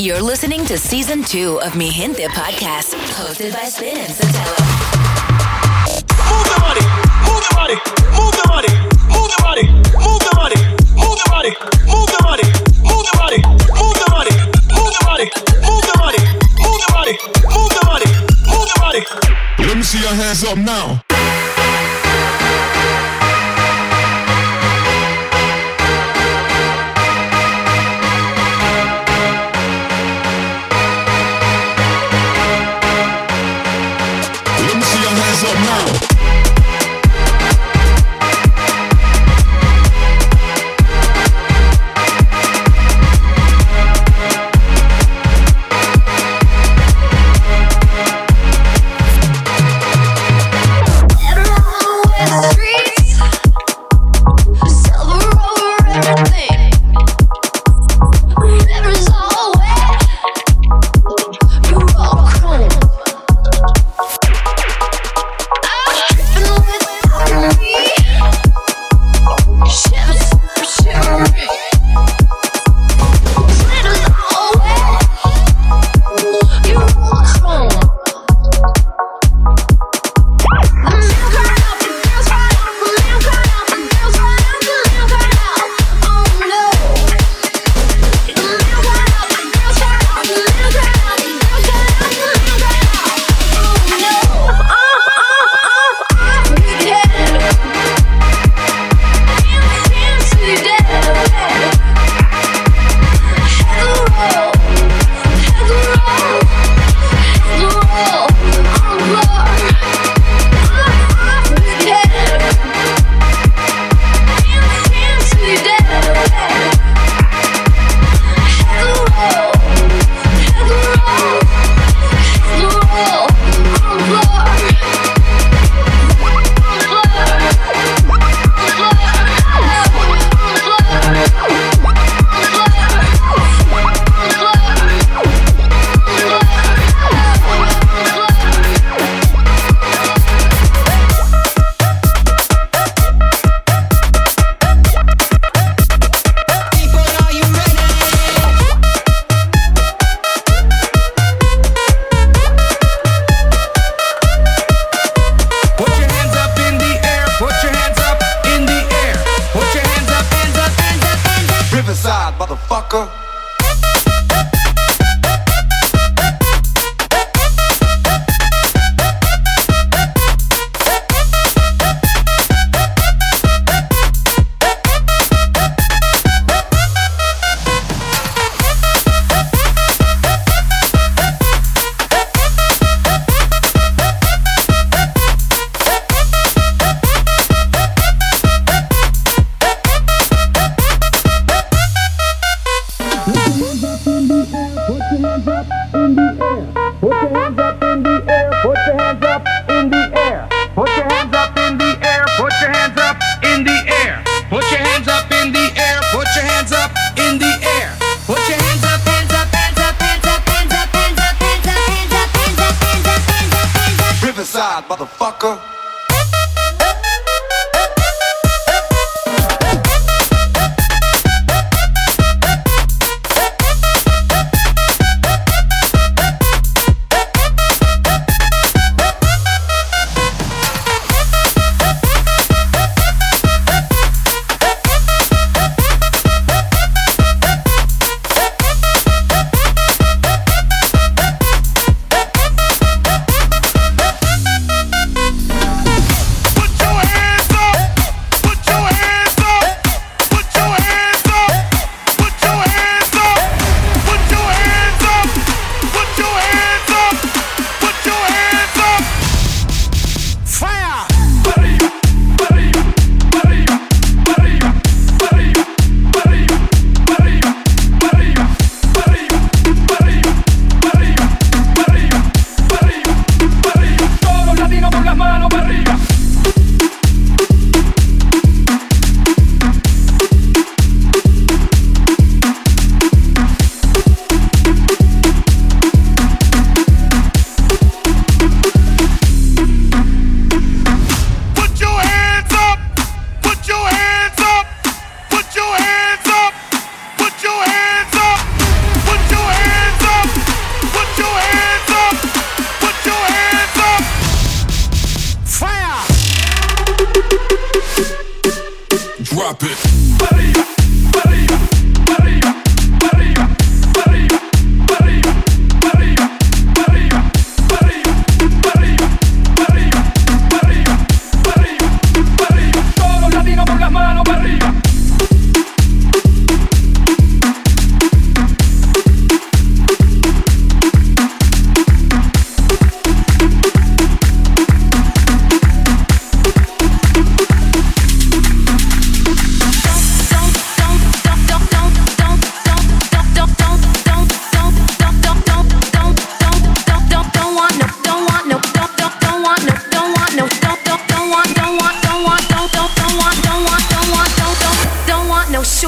You're listening to season two of Mi Gente podcast, hosted by Spin and Sotelo. Move the body, move the body, move the body, move the body, move the body, move the body, move the body, move the body, move the body, move the body, move the body, move the body, move the body, move the body. Let me see your hands up now.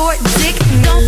short dick, don't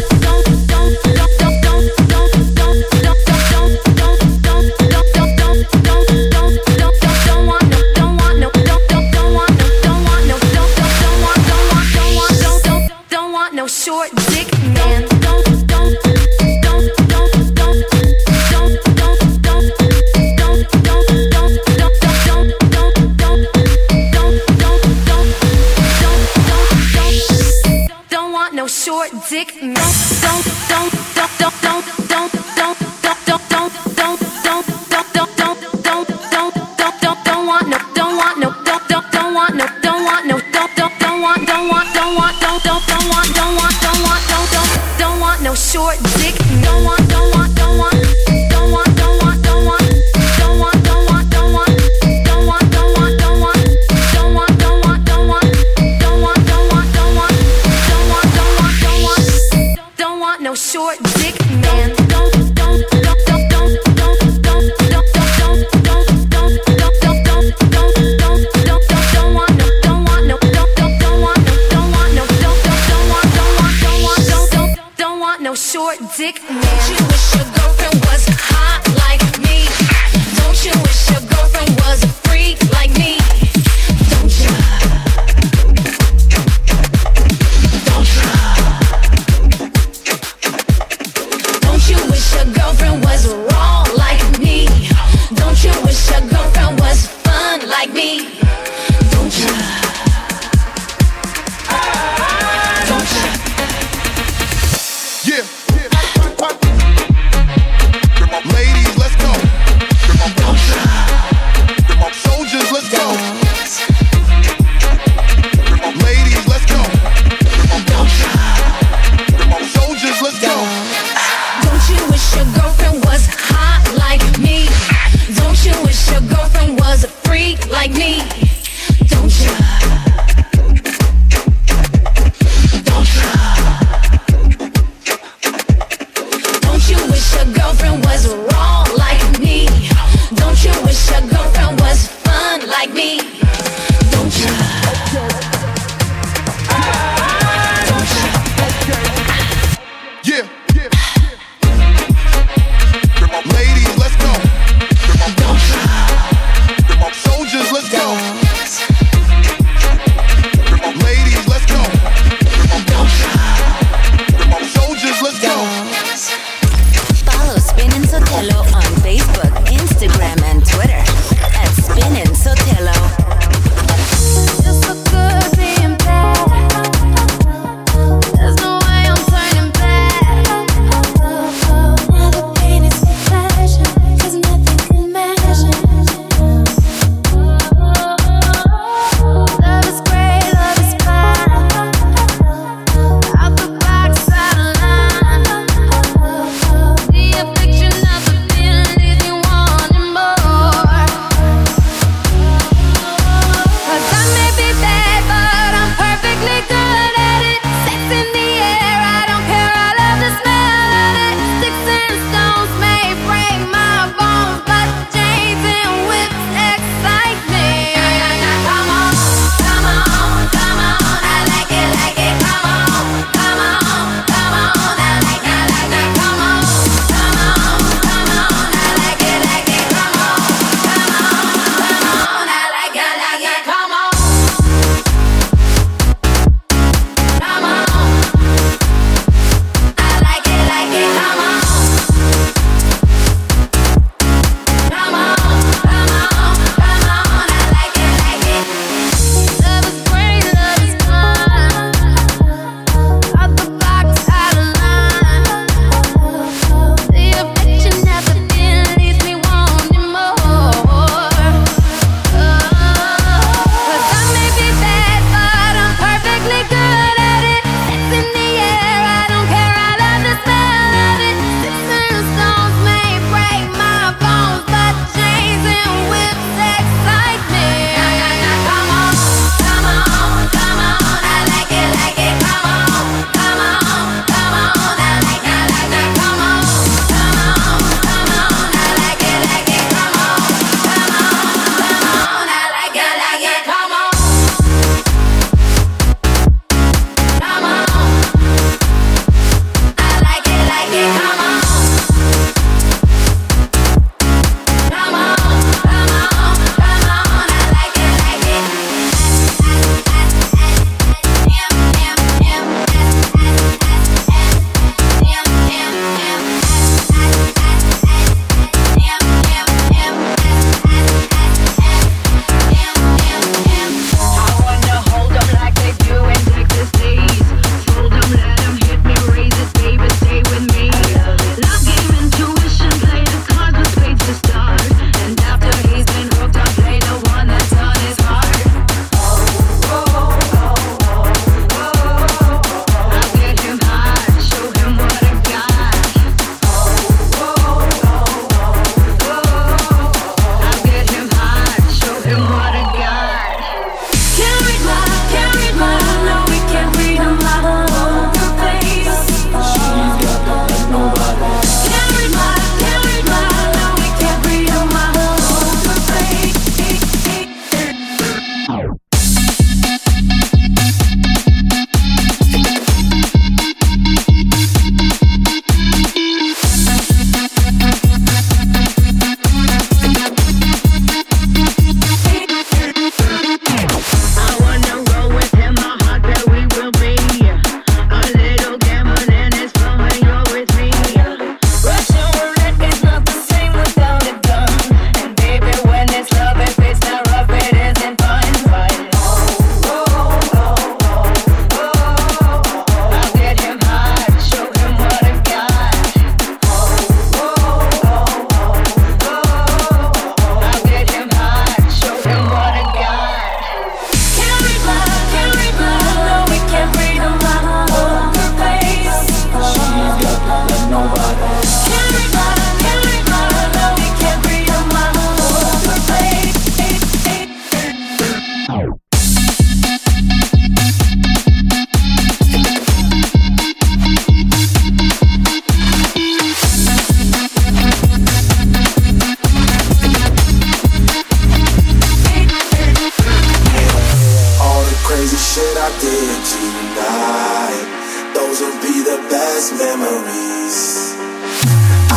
memories.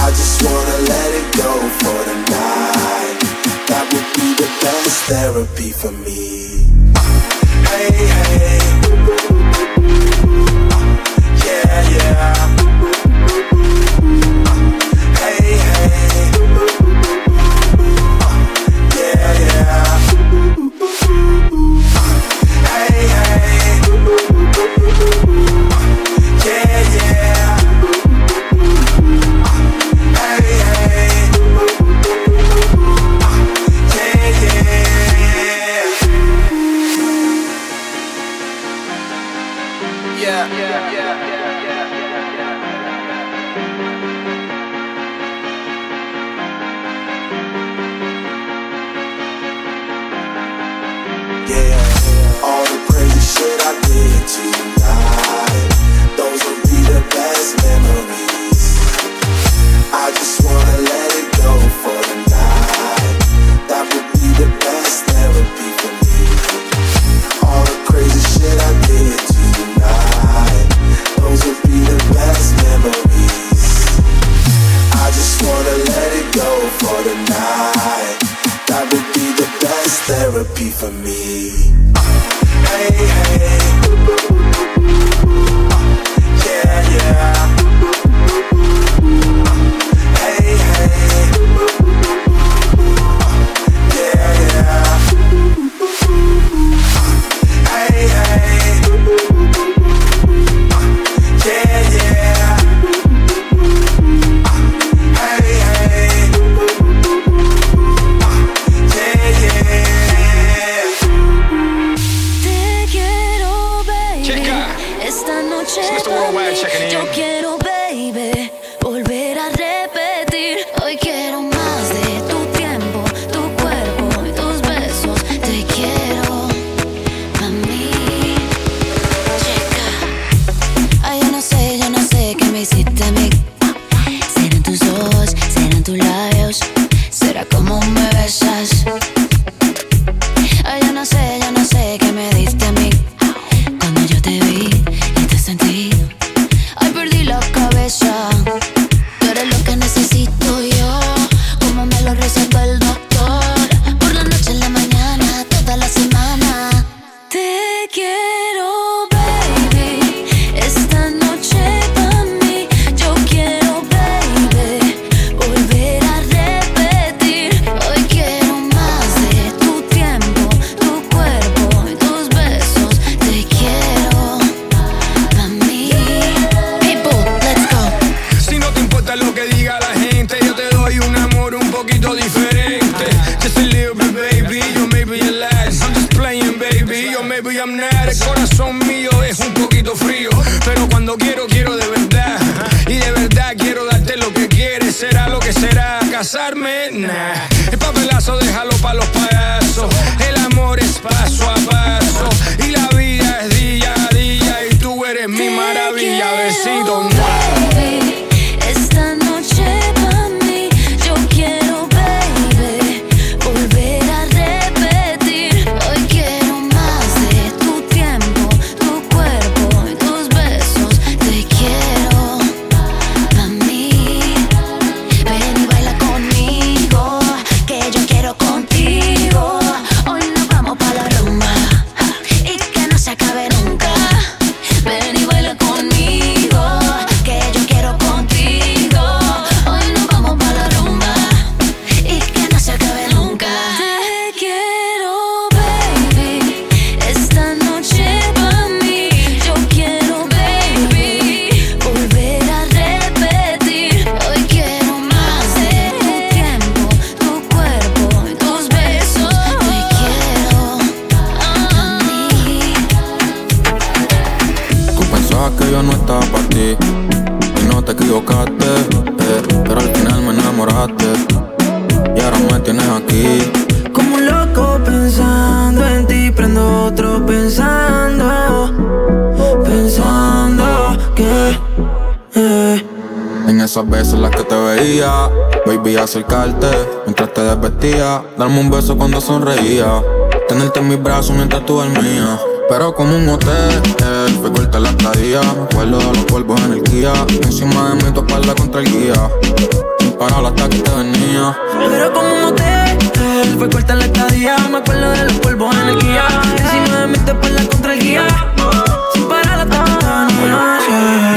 I just wanna let it go for the night. That would be the best therapy for me. Hey. therapy for me. Hey, hey. acercarte mientras te desvestía, darme un beso cuando sonreía, tenerte en mis brazos mientras tú dormías. Pero como un hotel, fue corta la estadía. Vuelo de los polvos en el guía. Encima de mí tu espalda contra el guía. Sin parar hasta que te venía. Pero como un hotel, fue corta la estadía. Me acuerdo de los polvos en el guía. Encima de mí tu espalda contra el guía. Sin parar hasta que te venía.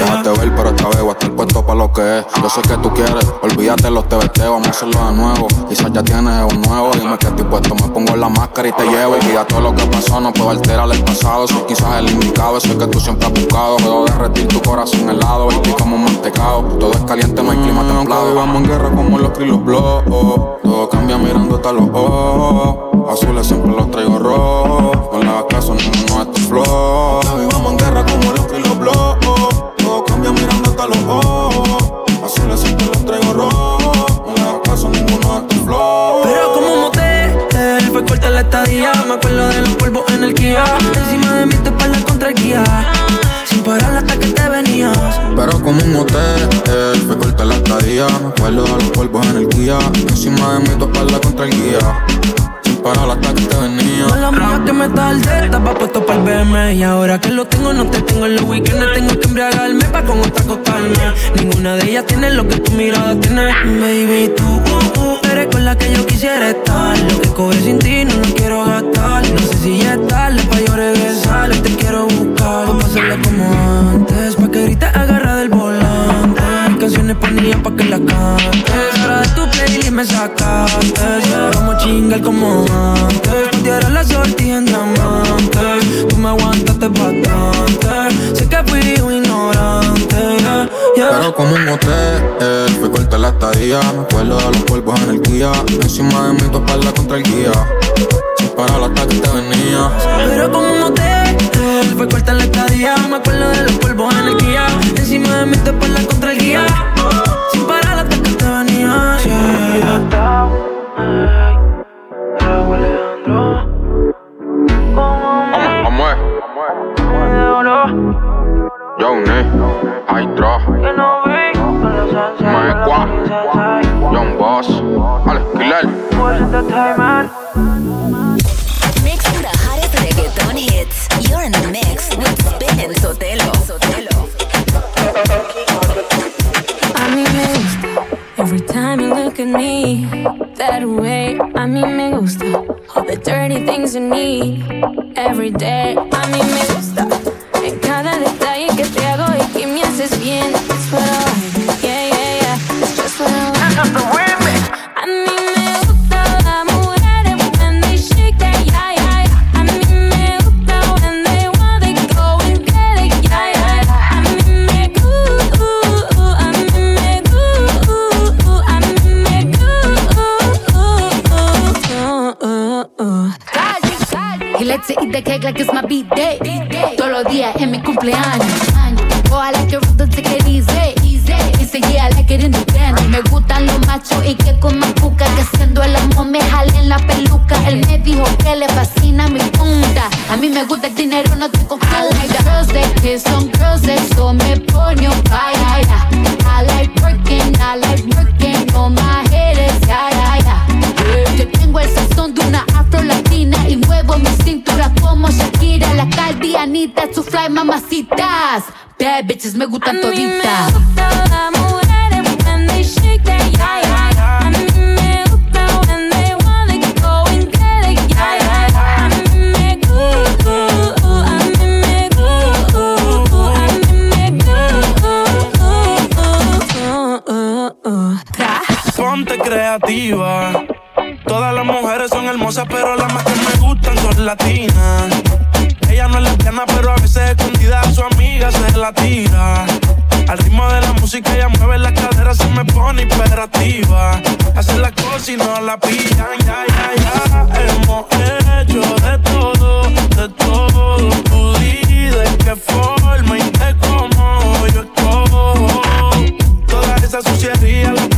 Déjate ver, pero esta vez hasta puesto para lo que es. Yo sé que tú quieres, olvídate los TBT, vamos a hacerlo de nuevo. Quizás ya tienes un nuevo, dime que estoy puesto. Me pongo la máscara y te llevo. Y ya todo lo que pasó, no puedo alterar el pasado. Soy quizás el indicado, soy que tú siempre has buscado. Puedo derretir tu corazón helado, y como un mantecado. Todo es caliente, no hay clima templado. Vamos en guerra como los krilos blow. Todo cambia mirando hasta los ojos. Azules siempre los traigo rojos. No le hagas caso, ninguno es tu flow. Vamos en guerra como los ojos. Azules siempre los traigo rojos. No le hagas caso, ninguno es tu flow. Pero como un motel, fue corta la estadía. Me acuerdo de los polvos en el Kia. Encima de mí te espalda contra el guía. Sin parar hasta que te venías. Pero como un hotel, fue corta la estadía. Me acuerdo de los polvos en el guía. Encima de mí tu espalda contra el guía. Parar hasta que que me tarde, estaba puesto para el BM Y ahora que lo tengo, no te tengo en los weekends. Tengo que embriagarme pa' con otra acostarme Ninguna de ellas tiene lo que tu mirada tiene. Baby, tú uh, uh, eres con la que yo quisiera estar. Lo que cobré sin ti no lo quiero gastar. No sé si ya es tarde pa' yo regresar. Te quiero buscar, pa' hacerle como antes Pa' que grites agarra del volante. Canciones pa' niñas pa' que la cantes me sacaste yeah. Como chingar como antes Pudiera la sortija en diamante Tú me aguantaste bastante Sé que fui un ignorante yeah, yeah. Pero como un hotel, fue corta la estadía. Me acuerdo de los polvos en el guía. Encima de mí tu espalda contra el guía. Sin parar hasta que te venía. Pero como un motel Fue corta la estadía Me acuerdo de los polvos en el guía Encima de mí te espalda contra el guía Sin parar hasta que yeah. Vamos, Johnny, Hydra, Maekwa, Young Boss, Ale, Killer. Things you need Every day. A mí me gusta. En cada detalle que te hago Y que me haces bien. It's what I like. Yeah, yeah, yeah. It's just what I like cake like it's my B-day. Todos los días en mi cumpleaños. Oh, I like rough, don't take it easy. Dice, yeah, I like it in. Me gustan los machos y que coman cuca. Que siendo el amor me jalen la peluca. Él me dijo que le fascina mi punta. A mí me gusta el dinero, no te confunda. I like girls that kiss Todas las mujeres son hermosas, pero las más que me gustan son latinas. Ella no es lesbiana, pero a veces escondida a su amiga se la tira. Al ritmo de la música ella mueve las caderas, se me pone imperativa. Hace las cosas y no la pillan, ya, ya, ya. Hemos hecho de todo, de todo. Tú di de qué forma y de cómo yo escojo. Toda esa suciería la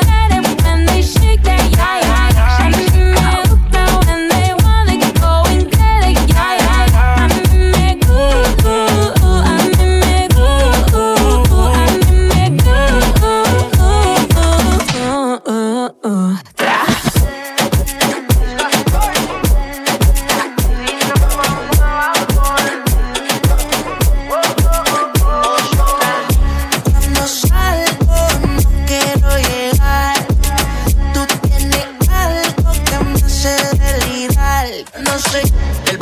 conoce el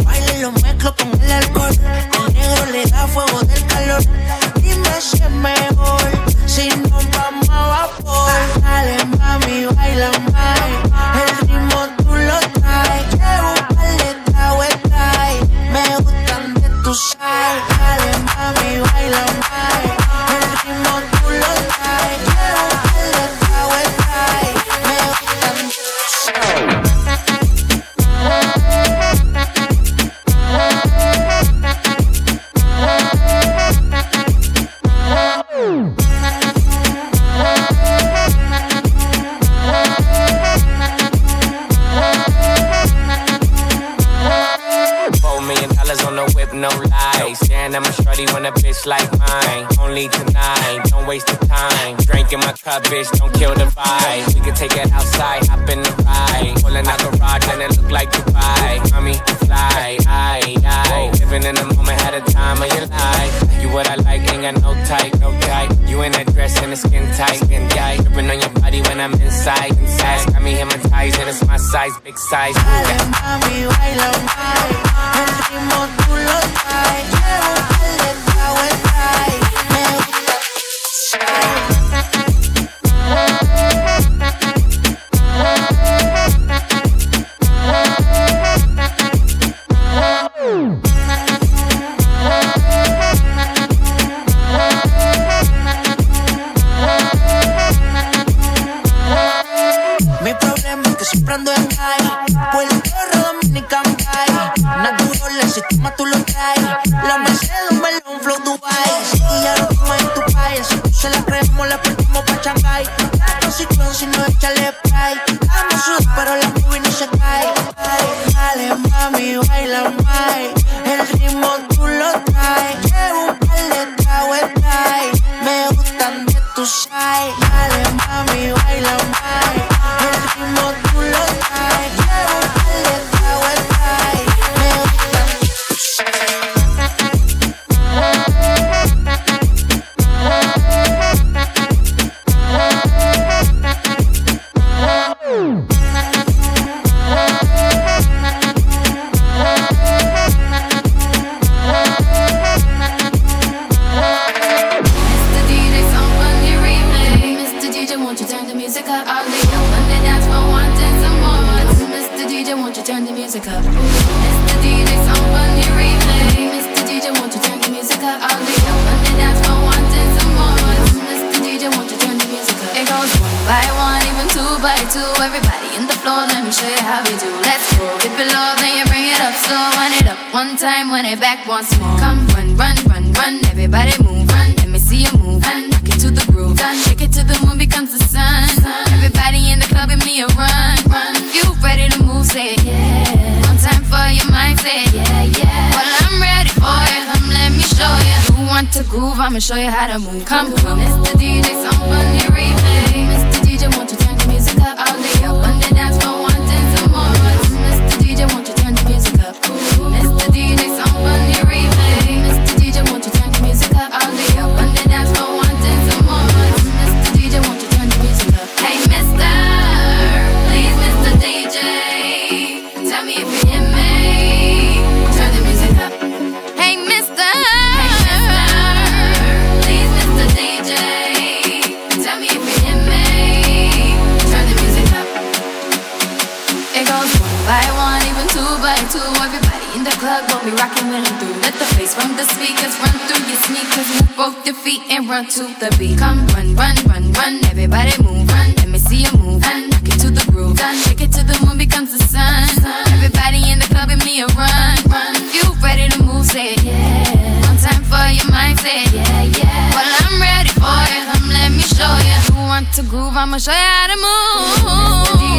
Excited. and show you how we do. Let's go. Dip it low, then you bring it up. So run it up one time, run it back once more. Come run, run, run, run. Everybody move, run. Let me see you move. Run, rock it to the groove. run. Shake it to the moon becomes the sun. Everybody in the club, give me a run, run. You ready to move? Say yeah. One time for your mindset. yeah, yeah. Well, I'm ready for it. Come, let me show you. You want to groove? I'ma show you how to move. Come, come. Mr. DJ, somebody replay. from the speakers, run through your sneakers, move both your feet and run to the beat. Come run, run, run, run, everybody move, run. Let me see you move, run. Rock it to the groove, done. Shake it till the moon becomes the sun. Everybody in the club, give me a run, run. You ready to move? Say yeah. One time for your mindset. yeah, yeah. Well, I'm ready for you. Come, let me show you. You want to groove? I'ma show you how to move.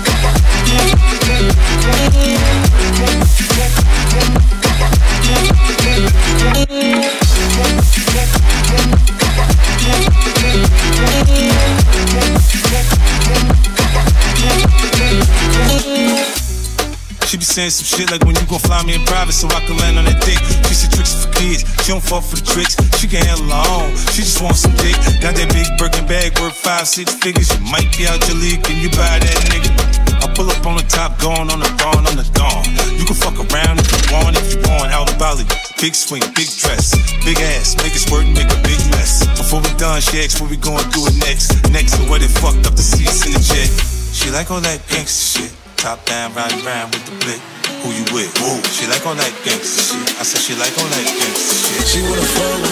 saying some shit like when you gon' fly me in private so I can land on that dick. She said tricks for kids, she don't fall for the tricks. She can handle her own, she just wants some dick. Got that big Birkin bag worth five, six figures. You might be out your league, can you buy that nigga? Pull up on the top, going on the dawn, on the dawn. You can fuck around if you want, if you want. Out Bali, big swing, big dress, big ass, make it squirt make a big mess. Before we done, she asked what we gonna do it next. Next to what it fucked up the seats in the jet. She like all that gangsta shit. Top down, riding round with the blick. Who you with? Woo. She like all that gangsta shit. I said she like all that gangsta shit. She wanna fuck with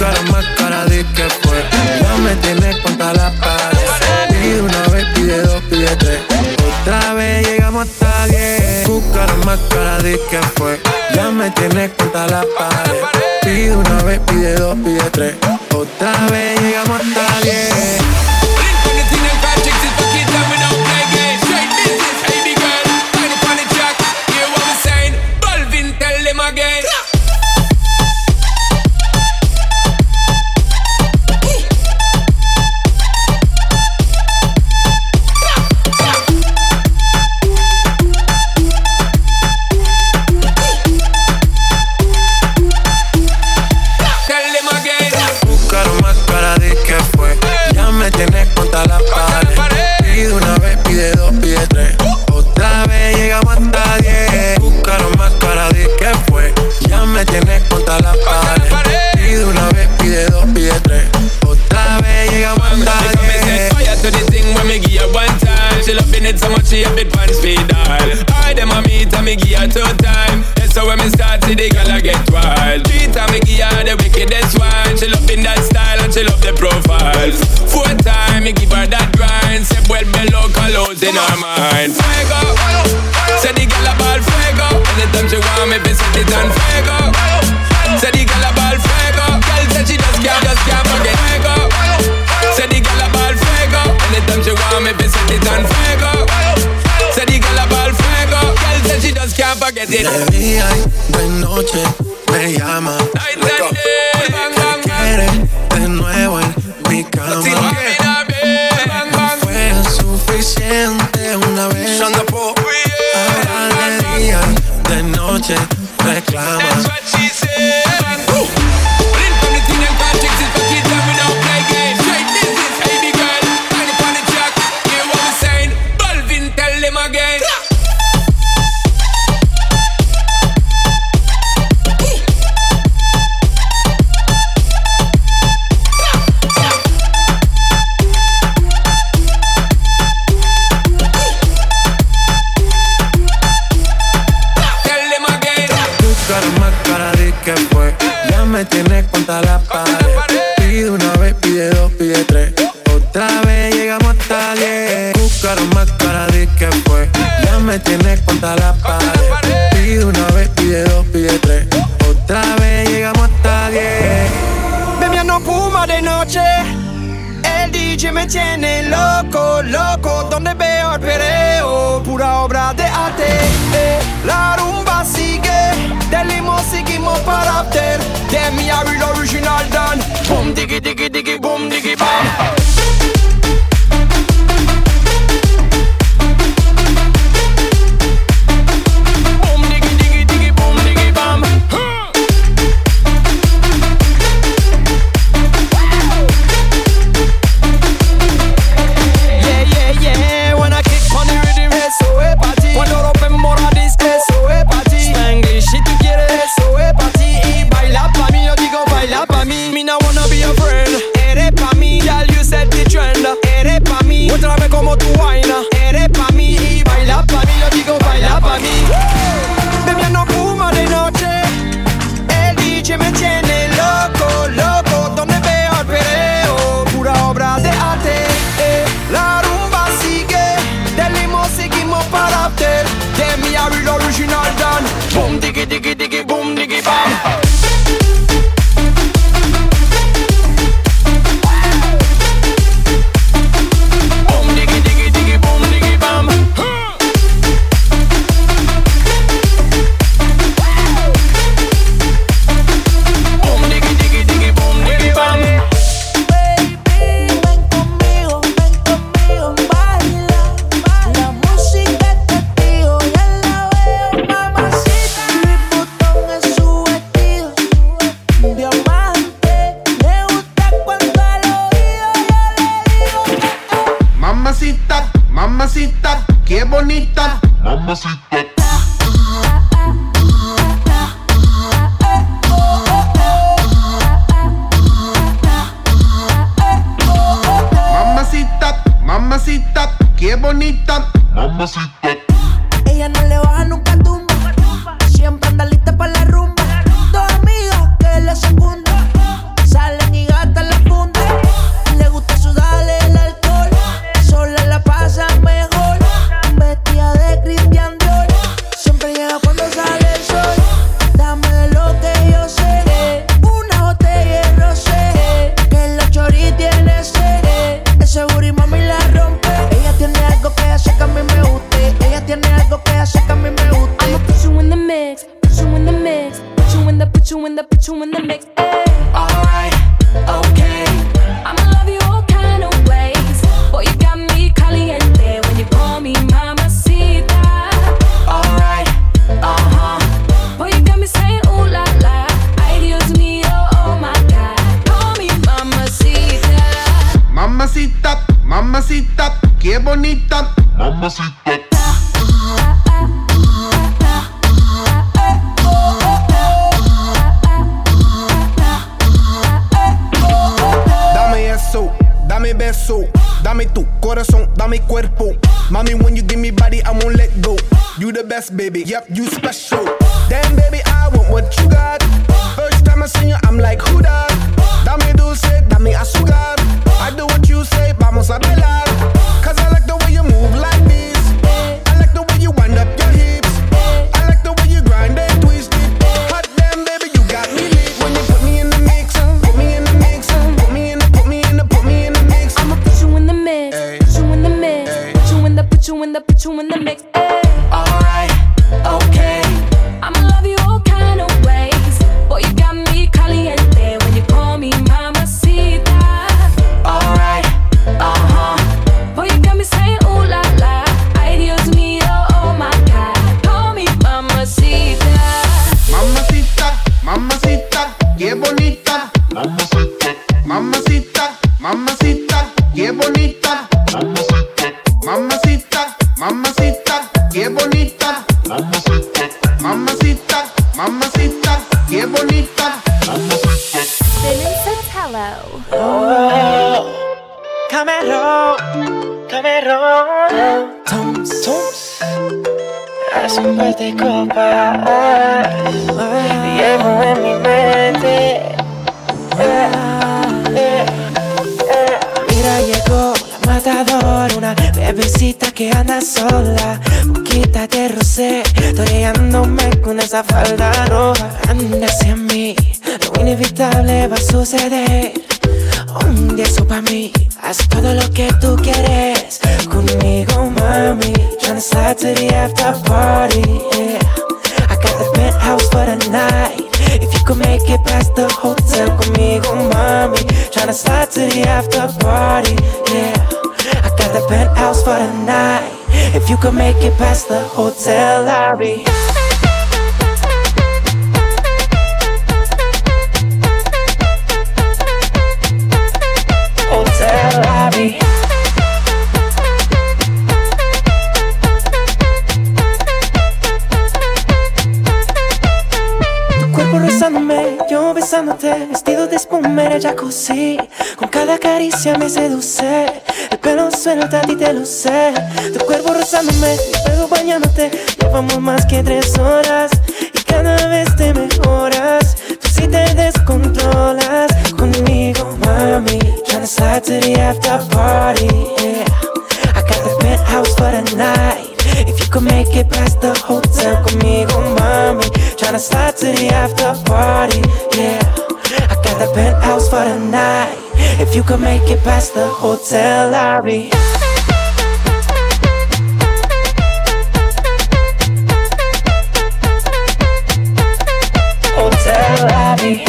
Cúcara más cara de que fue. Ya me tienes contra la pared. Pide una vez, pide dos, pide tres. Otra vez llegamos hasta diez. Cúcara más cara de que fue. Ya me tienes contra la pared. Pide una vez, pide dos, pide tres. Otra vez llegamos hasta diez. De mi bonita. Mamacita. Best, baby. Yep, you special. Llevo en mi mente. Mira, llegó la matadora, una bebecita que anda sola. Boquita de rosé, toreándome con esa falda roja. Anda hacia mí, lo inevitable va a suceder. Un día eso pa' mí, haz todo lo que tú quieres conmigo, mami. Tryna slide to the after party, yeah. I got the penthouse for the night. If you could make it past the hotel conmigo, mommy. Tryna slide to the after party, yeah. I got the penthouse for the night. If you could make it past the hotel lobby. El jacuzzi. Con cada caricia me seduce, el pelo suelto a ti te sé. Tu cuerpo rozándome, luego bañándote, llevamos más que tres horas y cada vez te mejoras. Tú sí te descontrolas conmigo, mami. Tryna slide to the after party, yeah. I got the penthouse for the night. If you could make it past the hotel conmigo, mami. Tryna slide to the after party, yeah. The penthouse for the night. If you could make it past the hotel lobby. Hotel lobby.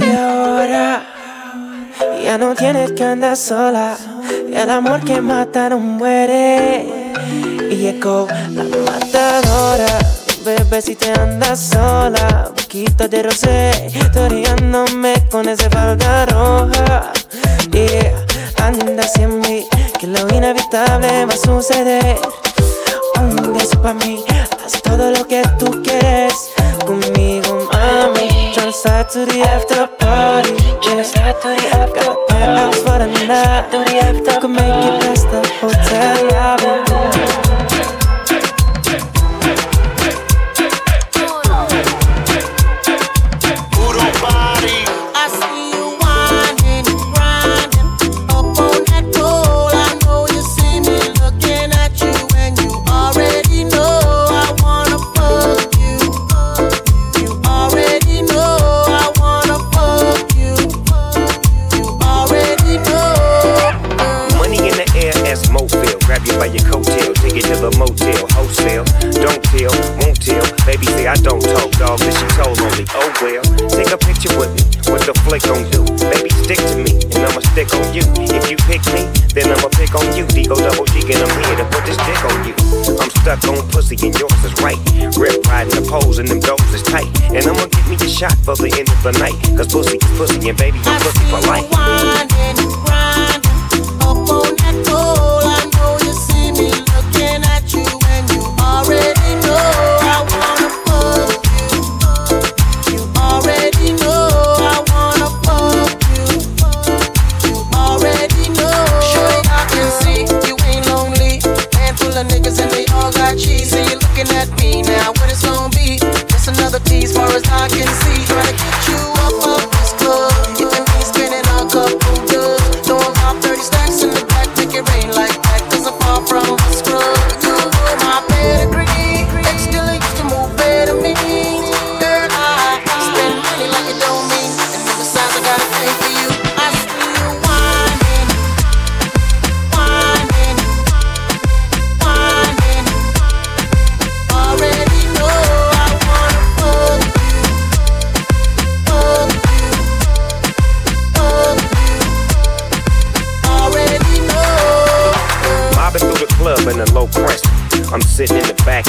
Y ahora ya no tienes que andar sola. El amor que mata no muere. Y llegó la matadora. Bebé, si te andas sola, boquita de rosé, toreándome con ese falda roja. Yeah, anda hacia mí, que lo inevitable va a suceder. Un beso pa' mí, haz todo lo que tú quieres conmigo, mami. Slide to the after party, yeah. Slide to the after Got a penthouse for the night. Can make it past the hotel. I flick gon' do? Baby, stick to me, and I'ma stick on you. If you pick me, then I'ma pick on you. D-O double G, and I'm here to put this dick on you. I'm stuck on pussy, and yours is right. Rip riding the poles, and them doors is tight. And I'ma give me a shot for the end of the night. Cause pussy is pussy, and baby, I'm pussy for life.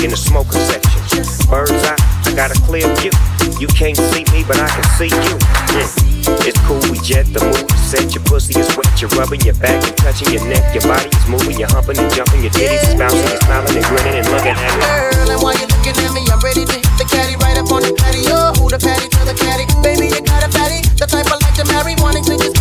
in the smoker section. Bird's eye, I got a clear view. You can't see me, but I can see you. Hmm. It's cool, we jet the mood. Set your pussy is wet, you're rubbing your back and touching your neck. Your body is moving, you're humping and jumping. Your titties is bouncing, you're smiling and grinning and looking at me. Girl, and while you're looking at me, I'm ready to hit the caddy right up on the patio. Who the patty to the caddy? Baby, you got a patty, the type I like to marry. Wanting to just